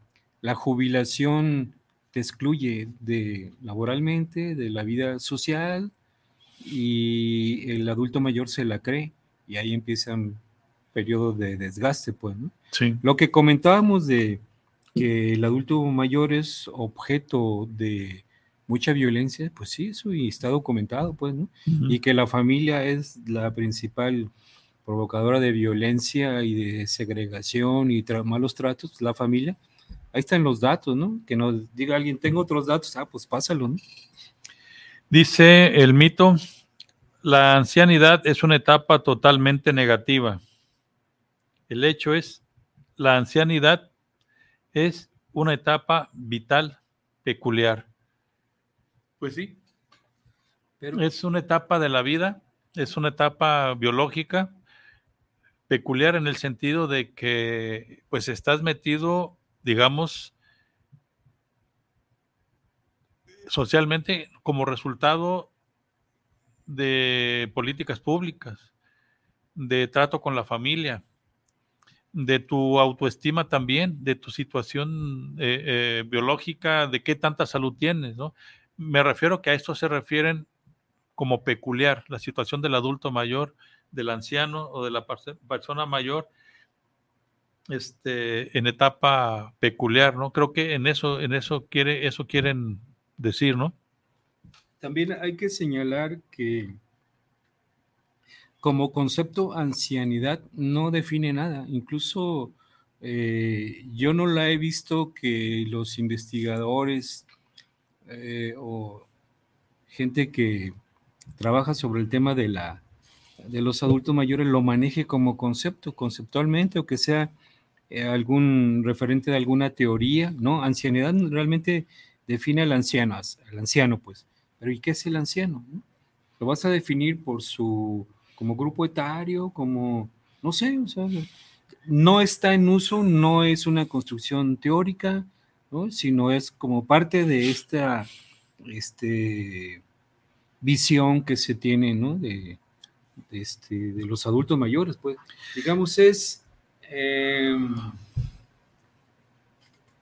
la jubilación te excluye de laboralmente, de la vida social, y el adulto mayor se la cree, y ahí empiezan periodo de desgaste, pues, ¿no? Sí. Lo que comentábamos de que el adulto mayor es objeto de mucha violencia, pues sí, eso y está documentado, pues, ¿no? Y que la familia es la principal provocadora de violencia y de segregación y malos tratos, la familia. Ahí están los datos, ¿no? Que nos diga alguien, tengo otros datos, ah, pues pásalo, ¿no? Dice el mito, la ancianidad es una etapa totalmente negativa. El hecho es, la ancianidad es una etapa vital peculiar. Pues sí, pero es una etapa de la vida, es una etapa biológica peculiar en el sentido de que pues estás metido, digamos, socialmente como resultado de políticas públicas, de trato con la familia, de tu autoestima también, de tu situación eh, eh, biológica, de qué tanta salud tienes, ¿no? Me refiero que a esto se refieren como peculiar, la situación del adulto mayor, del anciano o de la persona mayor, este, en etapa peculiar, ¿no? Creo que en eso, en eso quiere, eso quieren decir, ¿no? También hay que señalar que como concepto ancianidad no define nada. Incluso eh, yo no la he visto que los investigadores eh, o gente que trabaja sobre el tema de, la, de los adultos mayores lo maneje como concepto, conceptualmente, o que sea eh, algún referente de alguna teoría, ¿no? Ancianidad realmente define al anciano, al anciano, pues. Pero ¿y qué es el anciano? Lo vas a definir por su como grupo etario, como, no sé, o sea, no está en uso, no es una construcción teórica, ¿no? sino es como parte de esta este, visión que se tiene ¿no? de, este, de los adultos mayores. Pues, digamos, es em,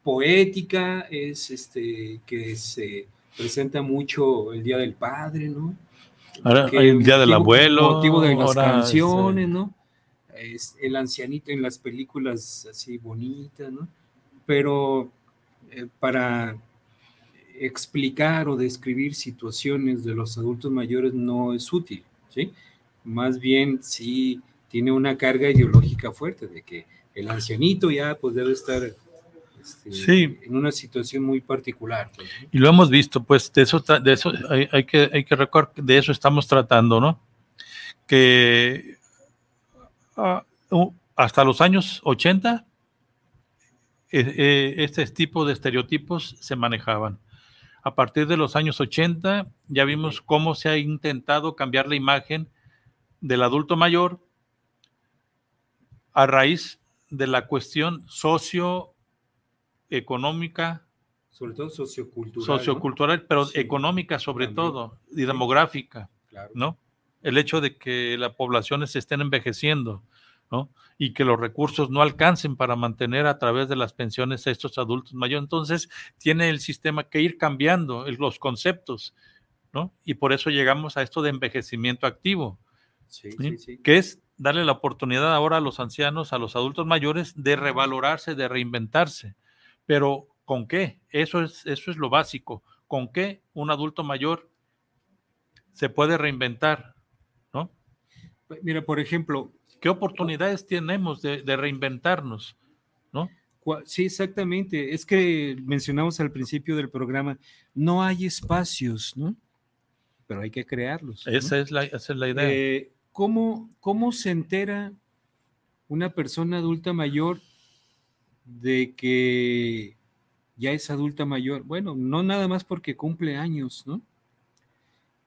poética, es este que se presenta mucho el Día del Padre, ¿no? Ahora hay el Día del Abuelo. Motivo de las ahora, canciones, este, ¿no? Es el ancianito en las películas así bonitas, ¿no? Pero eh, para explicar o describir situaciones de los adultos mayores no es útil, ¿sí? Más bien sí tiene una carga ideológica fuerte de que el ancianito ya pues debe estar este, Sí. en una situación muy particular. pues, ¿no? Y lo hemos visto, pues de eso, de eso hay, hay que, hay que recordar, de eso estamos tratando, ¿no? Que ah, hasta los años 80, eh, eh, este tipo de estereotipos se manejaban. A partir de los años 80 ya vimos cómo se ha intentado cambiar la imagen del adulto mayor a raíz de la cuestión socioeconómica, Sobre todo sociocultural. ¿no? sociocultural, pero Sí, económica sobre también. todo y demográfica, Claro. ¿no? El hecho de que las poblaciones se estén envejeciendo, ¿no? Y que los recursos no alcancen para mantener a través de las pensiones a estos adultos mayores. Entonces, tiene el sistema que ir cambiando los conceptos, ¿no? Y por eso llegamos a esto de envejecimiento activo, Sí, ¿sí? sí, sí. que es darle la oportunidad ahora a los ancianos, a los adultos mayores, de revalorarse, de reinventarse. Pero ¿con qué? Eso es, eso es lo básico. ¿Con qué un adulto mayor se puede reinventar? ¿no? Mira, por ejemplo, ¿Qué oportunidades tenemos de, de reinventarnos? ¿no? sí, exactamente. Es que mencionamos al principio del programa, no hay espacios, ¿no? Pero hay que crearlos. ¿no? Esa, es la, esa es la idea. Eh, ¿cómo, ¿Cómo se entera una persona adulta mayor de que ya es adulta mayor? Bueno, no nada más porque cumple años, ¿no?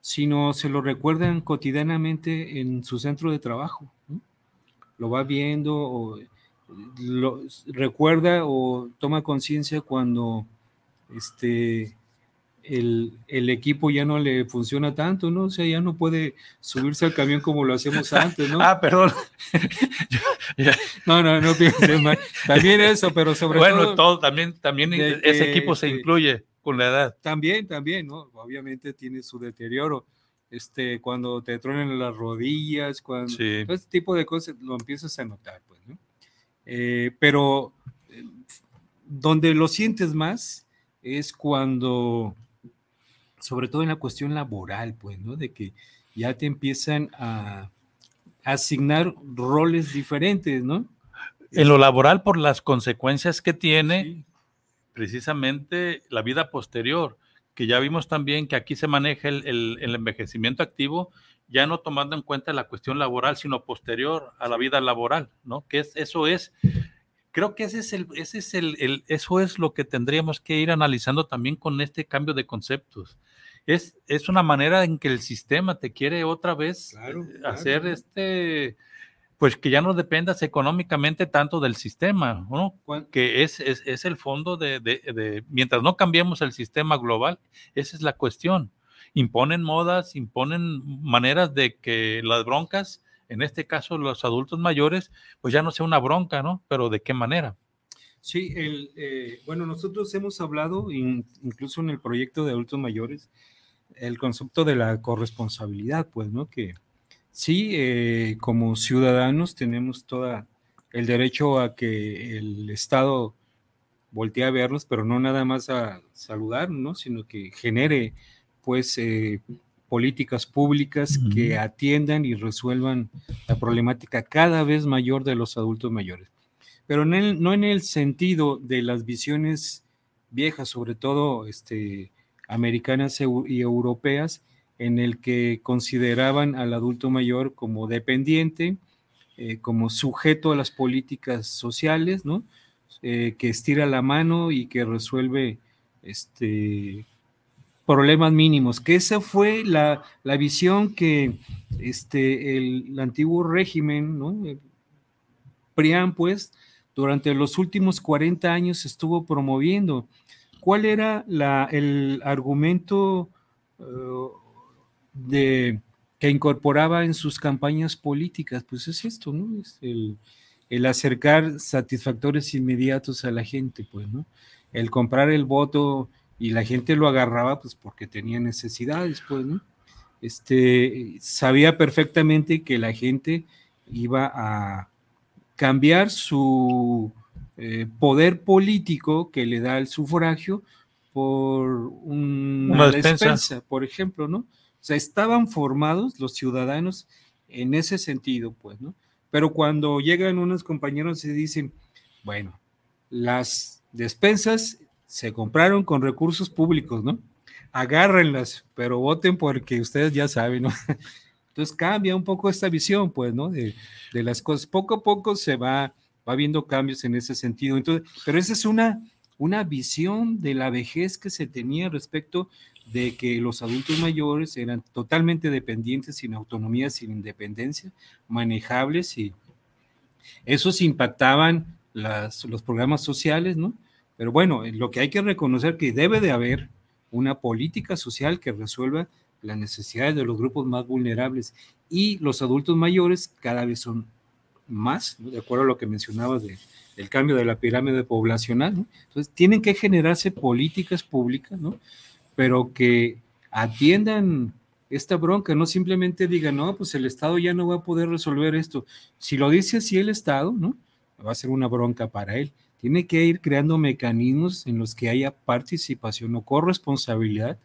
Sino se lo recuerdan cotidianamente en su centro de trabajo. ¿no? Lo va viendo o lo recuerda o toma conciencia cuando este el, el equipo ya no le funciona tanto, ¿no? O sea, ya no puede subirse al camión como lo hacemos antes, ¿no? Ah, perdón. No, no, no pienses mal. También eso, pero sobre bueno, todo, todo también, también ese que, equipo se incluye con la edad. también, también, ¿no? Obviamente tiene su deterioro. Este, cuando te truenan las rodillas, cuando Sí. todo este tipo de cosas lo empiezas a notar, pues, ¿no? Eh, pero eh, donde lo sientes más es cuando, sobre todo en la cuestión laboral, pues, ¿no? De que ya te empiezan a asignar roles diferentes, ¿no? En lo laboral, por las consecuencias que tiene Sí. precisamente la vida posterior, que ya vimos también que aquí se maneja el, el- el envejecimiento activo, ya no tomando en cuenta la cuestión laboral, sino posterior a la vida laboral, ¿no? Que es, eso es, creo que ese es el, ese es el, el- eso es lo que tendríamos que ir analizando también con este cambio de conceptos. Es, es una manera en que el sistema te quiere otra vez Claro, eh, claro, hacer este, pues que ya no dependas económicamente tanto del sistema, ¿no? Que es, es, es el fondo de, de- de- mientras no cambiemos el sistema global, esa es la cuestión. Imponen modas, imponen maneras de que las broncas, en este caso los adultos mayores, pues ya no sea una bronca, ¿no? Pero ¿de qué manera? Sí, el, eh, bueno, nosotros hemos hablado, in- incluso en el proyecto de adultos mayores, el concepto de la corresponsabilidad, pues, ¿no? Que sí, eh, como ciudadanos tenemos todo el derecho a que el Estado voltee a vernos, pero no nada más a saludar, ¿no? Sino que genere, pues, eh, políticas públicas que atiendan y resuelvan la problemática cada vez mayor de los adultos mayores pero en el- no en el sentido de las visiones viejas, sobre todo este, americanas eu- y europeas, en el que consideraban al adulto mayor como dependiente, eh, como sujeto a las políticas sociales, ¿no? Eh, que estira la mano y que resuelve este, problemas mínimos, que esa fue la, visión que este, el, antiguo régimen, ¿no? PRIAN, pues, durante los últimos 40 años estuvo promoviendo. ¿Cuál era el argumento eh, que incorporaba en sus campañas políticas? Pues es esto, ¿no? Es el el acercar satisfactores inmediatos a la gente, pues, ¿no? El comprar el voto y la gente lo agarraba, pues, porque tenía necesidades, pues, ¿no? Este, sabía perfectamente que la gente iba a cambiar su eh, poder político que le da el sufragio por una, despensa. por ejemplo, ¿no? O sea, estaban formados los ciudadanos en ese sentido, pues, ¿no? Pero cuando llegan unos compañeros y dicen, bueno, las despensas se compraron con recursos públicos, ¿no? Agárrenlas, pero voten porque ustedes ya saben, ¿no? Entonces cambia un poco esta visión, pues, ¿no? De, de las cosas. Poco a poco se va, va viendo cambios en ese sentido. Entonces, pero esa es una, una visión de la vejez que se tenía respecto de que los adultos mayores eran totalmente dependientes, sin autonomía, sin independencia, manejables y esos impactaban las, los programas sociales, ¿no? Pero bueno, lo que hay que reconocer que debe de haber una política social que resuelva las necesidades de los grupos más vulnerables y los adultos mayores cada vez son más, de acuerdo a lo que mencionabas de, del cambio de la pirámide poblacional, ¿no? Entonces, tienen que generarse políticas públicas, ¿no? pero que atiendan esta bronca, no simplemente digan, no, pues el Estado ya no va a poder resolver esto. Si lo dice así el Estado, ¿no? Va a ser una bronca para él. Tiene que ir creando mecanismos en los que haya participación o corresponsabilidad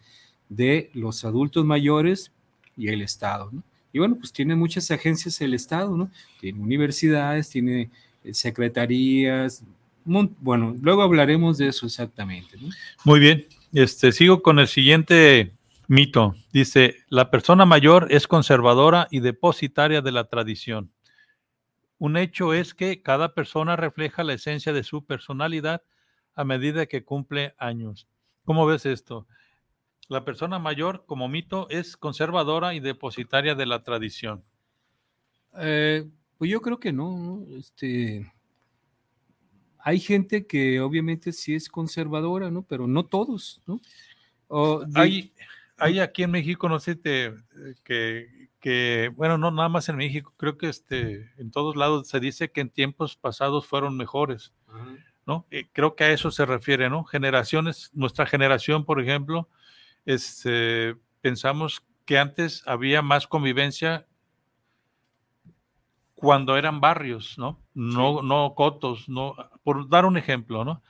de los adultos mayores y el Estado, ¿no? Y bueno, pues tiene muchas agencias el Estado, ¿no? Tiene universidades, tiene eh, secretarías, bueno, luego hablaremos de eso exactamente. Muy bien, este, sigo con el siguiente mito. Dice, la persona mayor es conservadora y depositaria de la tradición. Un hecho es que cada persona refleja la esencia de su personalidad a medida que cumple años. ¿Cómo ves esto? La persona mayor, como mito, es conservadora y depositaria de la tradición. Eh, pues yo creo que no. Este, hay gente que obviamente sí es conservadora, ¿no? Pero no todos, ¿no? hay, hay aquí en México, no sé, te, que, que, bueno, no nada más en México, creo que este, en todos lados se dice que en tiempos pasados fueron mejores, ¿no? creo que a eso se refiere, ¿no? Generaciones, nuestra generación, por ejemplo, este, pensamos que antes había más convivencia cuando eran barrios, ¿no? No, no cotos, no, por dar un ejemplo, ¿no?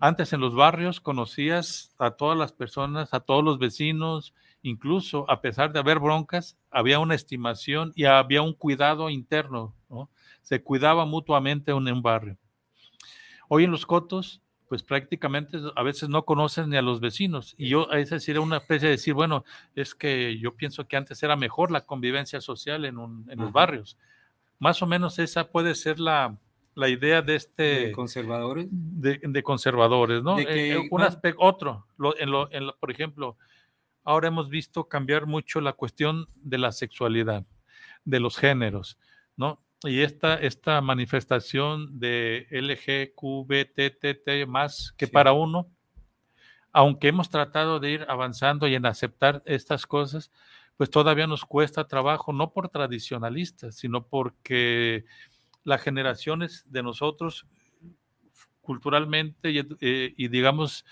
Antes en los barrios conocías a todas las personas, a todos los vecinos, incluso a pesar de haber broncas, había una estimación y había un cuidado interno, ¿no? Se cuidaba mutuamente en un barrio. Hoy en los cotos, pues prácticamente a veces no conocen ni a los vecinos. Y yo, es decir, una especie de decir, bueno, es que yo pienso que antes era mejor la convivencia social en, en los barrios más o menos esa puede ser la, idea de este... ¿De conservadores? De, conservadores, ¿no? Eh, un aspecto, otro, en por ejemplo, ahora hemos visto cambiar mucho la cuestión de la sexualidad, de los géneros, ¿no? Y esta, esta manifestación de LGQBTT más que para uno, aunque hemos tratado de ir avanzando y en aceptar estas cosas, pues todavía nos cuesta trabajo, no por tradicionalistas, sino porque las generaciones de nosotros culturalmente y, eh, digamos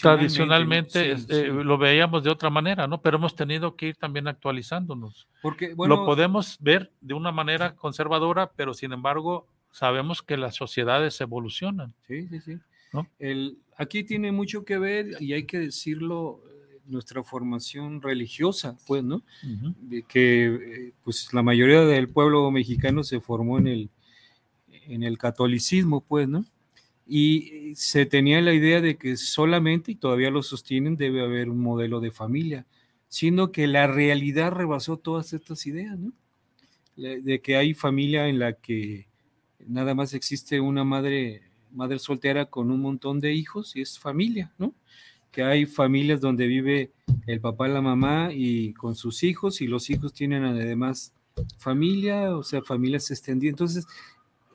tradicionalmente, eh, lo veíamos de otra manera, ¿no? Pero hemos tenido que ir también actualizándonos. Porque, lo podemos ver de una manera conservadora, pero sin embargo sabemos que las sociedades evolucionan. Sí, sí, sí. El, aquí tiene mucho que ver y hay que decirlo nuestra formación religiosa, pues, ¿no? De que eh, pues la mayoría del pueblo mexicano se formó en el, en el catolicismo, pues, ¿no? Y se tenía la idea de que solamente, y todavía lo sostienen, debe haber un modelo de familia, sino que la realidad rebasó todas estas ideas, ¿no? De que hay familia en la que nada más existe una madre, madre soltera con un montón de hijos y es familia, ¿no? que hay familias donde vive el papá la mamá y con sus hijos y los hijos tienen además familia, o sea, familias extendidas. Entonces,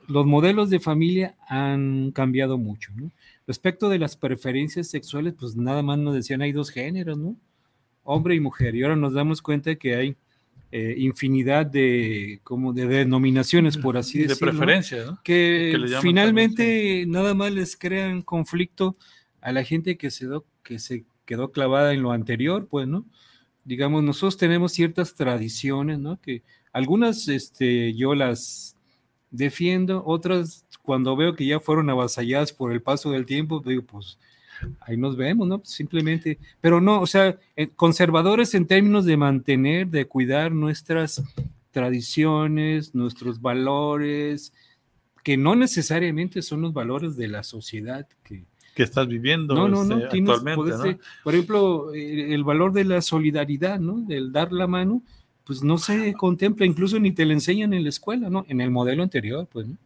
los modelos de familia han cambiado mucho, ¿no? Respecto de las preferencias sexuales, pues nada más nos decían hay dos géneros, ¿no? Hombre y mujer. Y ahora nos damos cuenta que hay eh, infinidad de, como de denominaciones, por así de decirlo. preferencia, ¿no? Que, Que finalmente nada más les crean conflicto a la gente que se, do- que se quedó clavada en lo anterior, pues, ¿no? Digamos, nosotros tenemos ciertas tradiciones, ¿no? Que algunas este, yo las defiendo, otras cuando veo que ya fueron avasalladas por el paso del tiempo, digo, pues ahí nos vemos, ¿no? Simplemente, pero no, o sea, conservadores en términos de mantener, de cuidar nuestras tradiciones, nuestros valores, que no necesariamente son los valores de la sociedad que, Que estás viviendo no, no, no. este, tienes- actualmente, Por ejemplo, eh, el valor de la solidaridad, ¿no? Del dar la mano, pues no se contempla, incluso ni te lo enseñan en la escuela, ¿no? En el modelo anterior, pues, ¿no?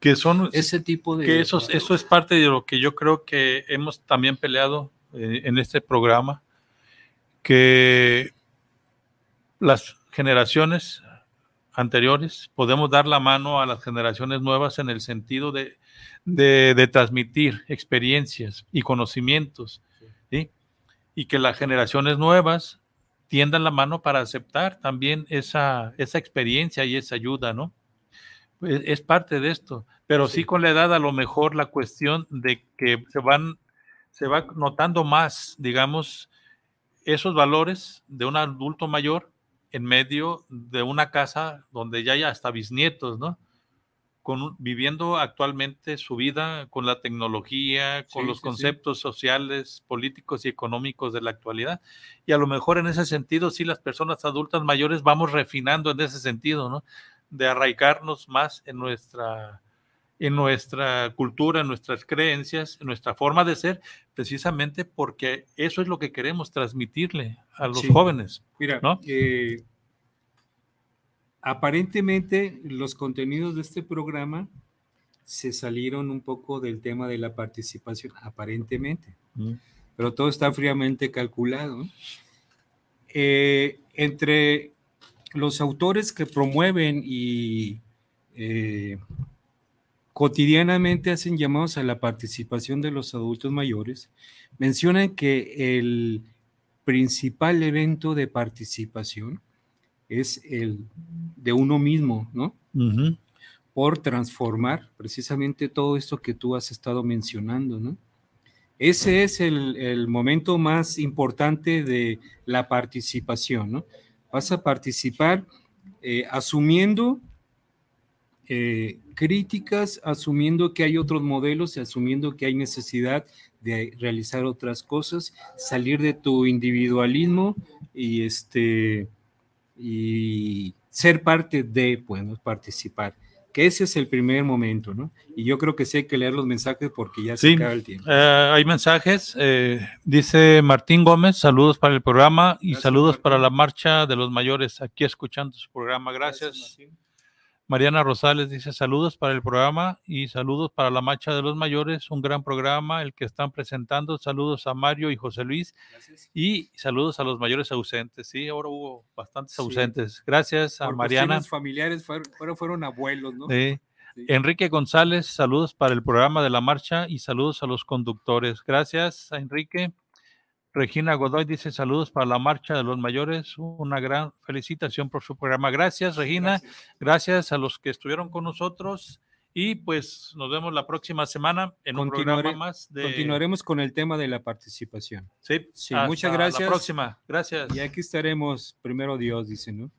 Que son Ese tipo de... que eso, eso es parte de lo que yo creo que hemos también peleado eh, en este programa, que las generaciones anteriores podemos dar la mano a las generaciones nuevas en el sentido de, de- de transmitir experiencias y conocimientos, ¿sí? y que las generaciones nuevas tiendan la mano para aceptar también esa, esa experiencia y esa ayuda, ¿no? Pues, es parte de esto, pero sí. Sí. con la edad a lo mejor la cuestión de que se van, se va notando más, digamos, esos valores de un adulto mayor en medio de una casa donde ya hay hasta bisnietos, ¿no? Con, viviendo actualmente su vida con la tecnología, con Sí, los sí, sí. conceptos sociales, políticos y económicos de la actualidad. Y a lo mejor en ese sentido, sí, las personas adultas mayores vamos refinando en ese sentido, ¿no? De arraigarnos más en nuestra, en nuestra cultura, en nuestras creencias, en nuestra forma de ser, precisamente porque eso es lo que queremos transmitirle a los jóvenes. Mira, ¿no? eh, aparentemente los contenidos de este programa se salieron un poco del tema de la participación, aparentemente, pero todo está fríamente calculado. Eh, entre los autores que promueven y eh, cotidianamente hacen llamados a la participación de los adultos mayores, mencionan que el principal evento de participación es el de uno mismo, ¿no? Por transformar precisamente todo esto que tú has estado mencionando, ¿no? Ese es el, el momento más importante de la participación, ¿no? Vas a participar eh, asumiendo eh, críticas, asumiendo que hay otros modelos y asumiendo que hay necesidad de realizar otras cosas, salir de tu individualismo y este y ser parte de, bueno, participar. Que ese es el primer momento, ¿no? Y yo creo que sí hay que leer los mensajes porque ya se Sí. acaba el tiempo. Eh, hay mensajes. eh, dice Martín Gómez, saludos para el programa y Gracias, saludos Martín. para la marcha de los mayores aquí escuchando su programa. Gracias. Mariana Rosales dice saludos para el programa y saludos para la marcha de los mayores. Un gran programa el que están presentando. Saludos a Mario y José Luis Gracias. y saludos a los mayores ausentes. Sí, ahora hubo bastantes Sí. ausentes. Gracias a Por Mariana. cuestiones familiares fueron, fueron, fueron abuelos, ¿no? Sí. Sí. Enrique González, saludos para el programa de la marcha y saludos a los conductores. Gracias a Enrique. Regina Godoy dice saludos para la marcha de los mayores. Una gran felicitación por su programa. Gracias, Regina. Gracias. Gracias a los que estuvieron con nosotros. Y pues nos vemos la próxima semana en un programa más de. Continuaremos con el tema de la participación. Sí, Sí, hasta muchas La gracias. próxima. Gracias. Y aquí estaremos, primero Dios, dice, ¿no?